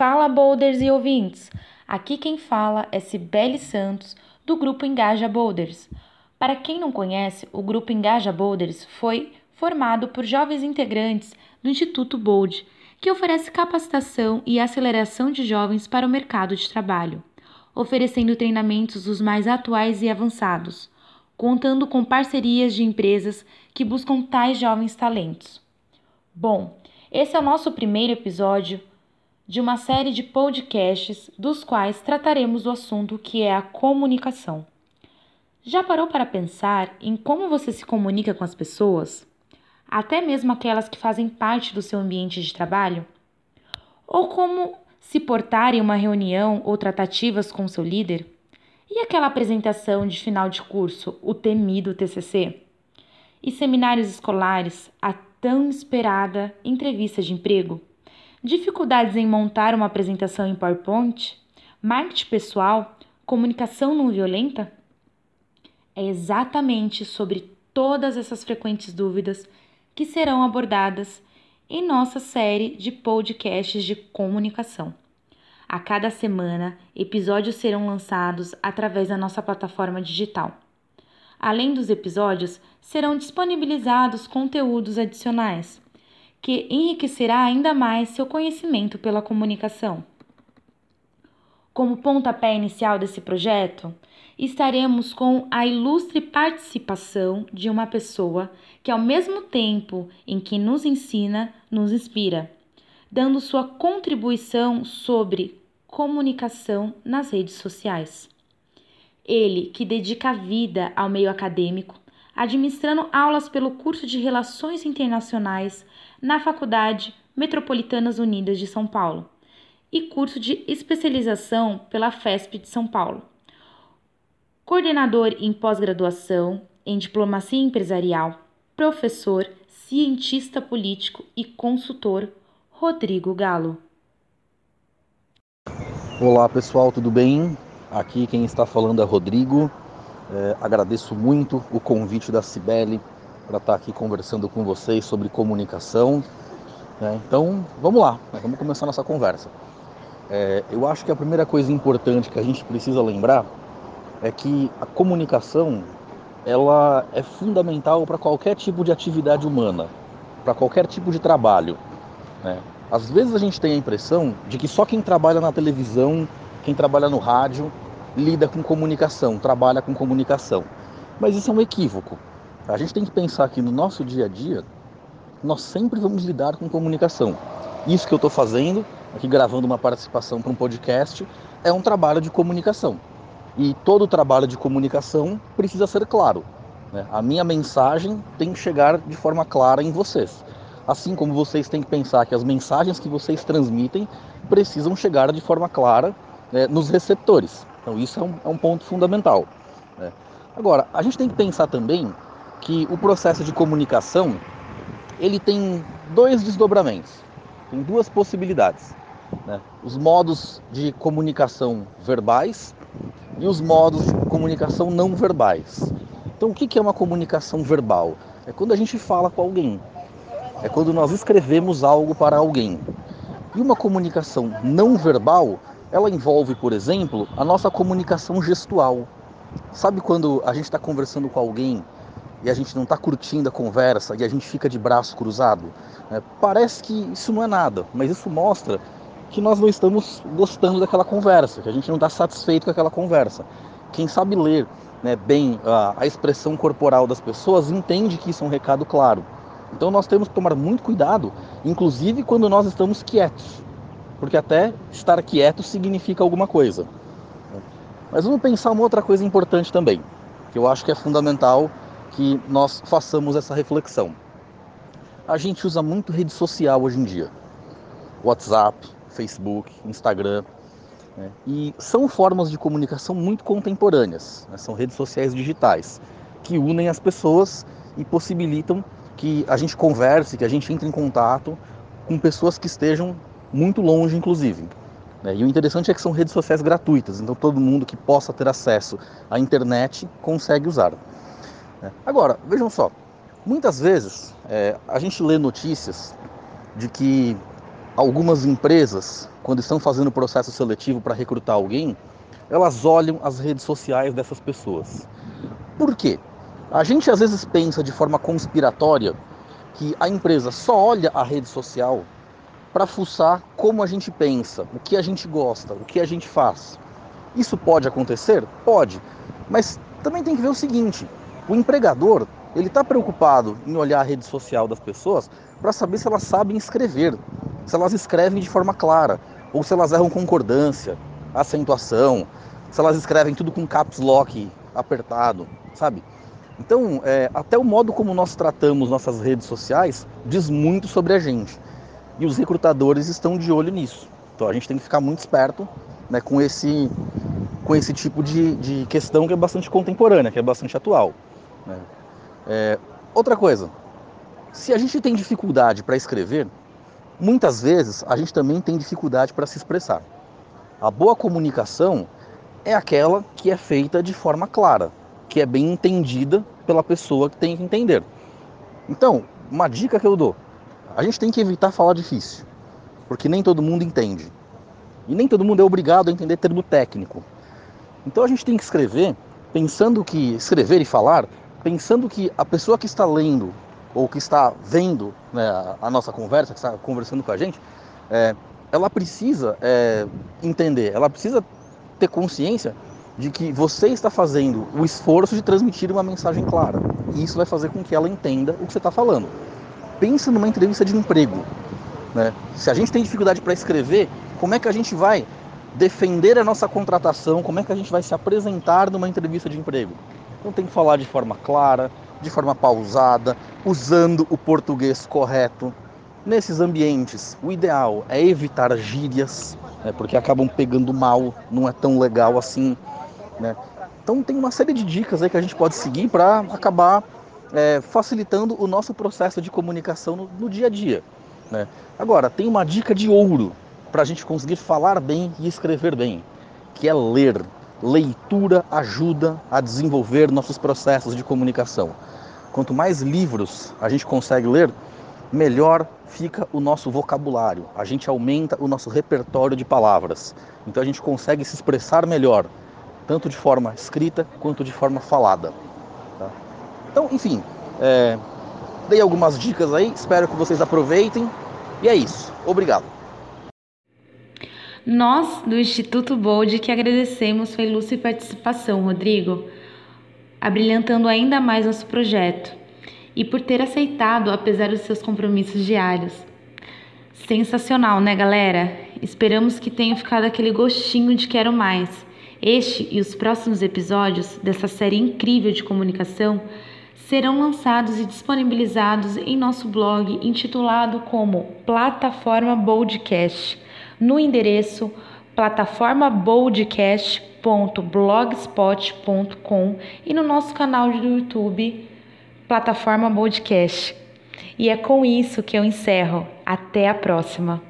Fala Boulders e ouvintes! Aqui quem fala é Cibele Santos, do grupo Engaja Boulders. Para quem não conhece, o grupo Engaja Boulders foi formado por jovens integrantes do Instituto Bold, que oferece capacitação e aceleração de jovens para o mercado de trabalho, oferecendo treinamentos os mais atuais e avançados, contando com parcerias de empresas que buscam tais jovens talentos. Bom, esse é o nosso primeiro episódio de uma série de podcasts dos quais trataremos do assunto que é a comunicação. Já parou para pensar em como você se comunica com as pessoas? Até mesmo aquelas que fazem parte do seu ambiente de trabalho? Ou como se portar em uma reunião ou tratativas com seu líder? E aquela apresentação de final de curso, o temido TCC? E seminários escolares, a tão esperada entrevista de emprego? Dificuldades em montar uma apresentação em PowerPoint, marketing pessoal, comunicação não violenta? É exatamente sobre todas essas frequentes dúvidas que serão abordadas em nossa série de podcasts de comunicação. A cada semana, episódios serão lançados através da nossa plataforma digital. Além dos episódios, serão disponibilizados conteúdos adicionais que enriquecerá ainda mais seu conhecimento pela comunicação. Como pontapé inicial desse projeto, estaremos com a ilustre participação de uma pessoa que, ao mesmo tempo em que nos ensina, nos inspira, dando sua contribuição sobre comunicação nas redes sociais. Ele que dedica a vida ao meio acadêmico, administrando aulas pelo curso de Relações Internacionais na Faculdade Metropolitanas Unidas de São Paulo e curso de especialização pela FESP de São Paulo. Coordenador em pós-graduação em diplomacia empresarial, professor, cientista político e consultor, Rodrigo Galo. Olá pessoal, tudo bem? Aqui quem está falando é Rodrigo. É, agradeço muito o convite da Cibele para estar tá aqui conversando com vocês sobre comunicação. Né? Então, vamos lá, né? vamos começar nossa conversa. É, eu acho que a primeira coisa importante que a gente precisa lembrar é que a comunicação ela é fundamental para qualquer tipo de atividade humana, para qualquer tipo de trabalho. Né? Às vezes a gente tem a impressão de que só quem trabalha na televisão, quem trabalha no rádio, lida com comunicação, trabalha com comunicação. Mas isso é um equívoco. A gente tem que pensar que no nosso dia a dia, nós sempre vamos lidar com comunicação. Isso que eu estou fazendo, aqui gravando uma participação para um podcast, é um trabalho de comunicação. E todo trabalho de comunicação precisa ser claro. Né? A minha mensagem tem que chegar de forma clara em vocês. Assim como vocês têm que pensar que as mensagens que vocês transmitem precisam chegar de forma clara né, nos receptores. Então, isso é um, é um ponto fundamental. Né? Agora, a gente tem que pensar também que o processo de comunicação ele tem dois desdobramentos, tem duas possibilidades. Né? Os modos de comunicação verbais e os modos de comunicação não verbais. Então, o que é uma comunicação verbal? É quando a gente fala com alguém, é quando nós escrevemos algo para alguém. E uma comunicação não verbal, ela envolve, por exemplo, a nossa comunicação gestual. Sabe quando a gente está conversando com alguém e a gente não está curtindo a conversa e a gente fica de braço cruzado, é, parece que isso não é nada, mas isso mostra que nós não estamos gostando daquela conversa, que a gente não está satisfeito com aquela conversa. Quem sabe ler né, bem a, a expressão corporal das pessoas entende que isso é um recado claro. Então nós temos que tomar muito cuidado, inclusive quando nós estamos quietos, porque até estar quieto significa alguma coisa. Mas vamos pensar uma outra coisa importante também, que eu acho que é fundamental que nós façamos essa reflexão. A gente usa muito rede social hoje em dia, WhatsApp, Facebook, Instagram, né? e são formas de comunicação muito contemporâneas, né? são redes sociais digitais que unem as pessoas e possibilitam que a gente converse, que a gente entre em contato com pessoas que estejam muito longe, inclusive. Né? E o interessante é que são redes sociais gratuitas, então todo mundo que possa ter acesso à internet consegue usar. Né? Agora, vejam só, muitas vezes é, a gente lê notícias de que algumas empresas, quando estão fazendo processo seletivo para recrutar alguém, elas olham as redes sociais dessas pessoas. Por quê? A gente às vezes pensa de forma conspiratória que a empresa só olha a rede social para fuçar como a gente pensa, o que a gente gosta, o que a gente faz. Isso pode acontecer? Pode. Mas também tem que ver o seguinte: o empregador ele está preocupado em olhar a rede social das pessoas para saber se elas sabem escrever, se elas escrevem de forma clara, ou se elas erram concordância, acentuação, se elas escrevem tudo com caps lock apertado, sabe? Então, é, até o modo como nós tratamos nossas redes sociais diz muito sobre a gente. E os recrutadores estão de olho nisso. Então a gente tem que ficar muito esperto né, com, esse, com esse tipo de, de questão que é bastante contemporânea, que é bastante atual. Né? É, outra coisa, se a gente tem dificuldade para escrever, muitas vezes a gente também tem dificuldade para se expressar. A boa comunicação é aquela que é feita de forma clara, que é bem entendida pela pessoa que tem que entender. Então, uma dica que eu dou: a gente tem que evitar falar difícil, porque nem todo mundo entende. E nem todo mundo é obrigado a entender termo técnico. Então a gente tem que escrever pensando que escrever e falar, pensando que a pessoa que está lendo ou que está vendo né, a nossa conversa, que está conversando com a gente, é, ela precisa é, entender, ela precisa ter consciência de que você está fazendo o esforço de transmitir uma mensagem clara. E isso vai fazer com que ela entenda o que você está falando. Pensa numa entrevista de emprego. Né? Se a gente tem dificuldade para escrever, como é que a gente vai defender a nossa contratação? Como é que a gente vai se apresentar numa entrevista de emprego? Então tem que falar de forma clara, de forma pausada, usando o português correto. Nesses ambientes, o ideal é evitar gírias, né, porque acabam pegando mal, não é tão legal assim. Né? Então tem uma série de dicas aí que a gente pode seguir para acabar é, facilitando o nosso processo de comunicação no, no dia a dia. Né? Agora, tem uma dica de ouro para a gente conseguir falar bem e escrever bem, que é ler. Leitura ajuda a desenvolver nossos processos de comunicação. Quanto mais livros a gente consegue ler, melhor fica o nosso vocabulário. A gente aumenta o nosso repertório de palavras. Então a gente consegue se expressar melhor, tanto de forma escrita quanto de forma falada. Tá? Então, enfim, é, dei algumas dicas aí, espero que vocês aproveitem. E é isso. Obrigado. Nós, do Instituto Bold, que agradecemos sua ilustre participação, Rodrigo abrilhantando ainda mais nosso projeto e por ter aceitado apesar dos seus compromissos diários. Sensacional, né, galera? Esperamos que tenha ficado aquele gostinho de quero mais. Este e os próximos episódios dessa série incrível de comunicação serão lançados e disponibilizados em nosso blog intitulado como Plataforma Boldcast, no endereço plataformaboldcast.com www.blogspot.com e no nosso canal do YouTube, plataforma Podcast. E é com isso que eu encerro. Até a próxima!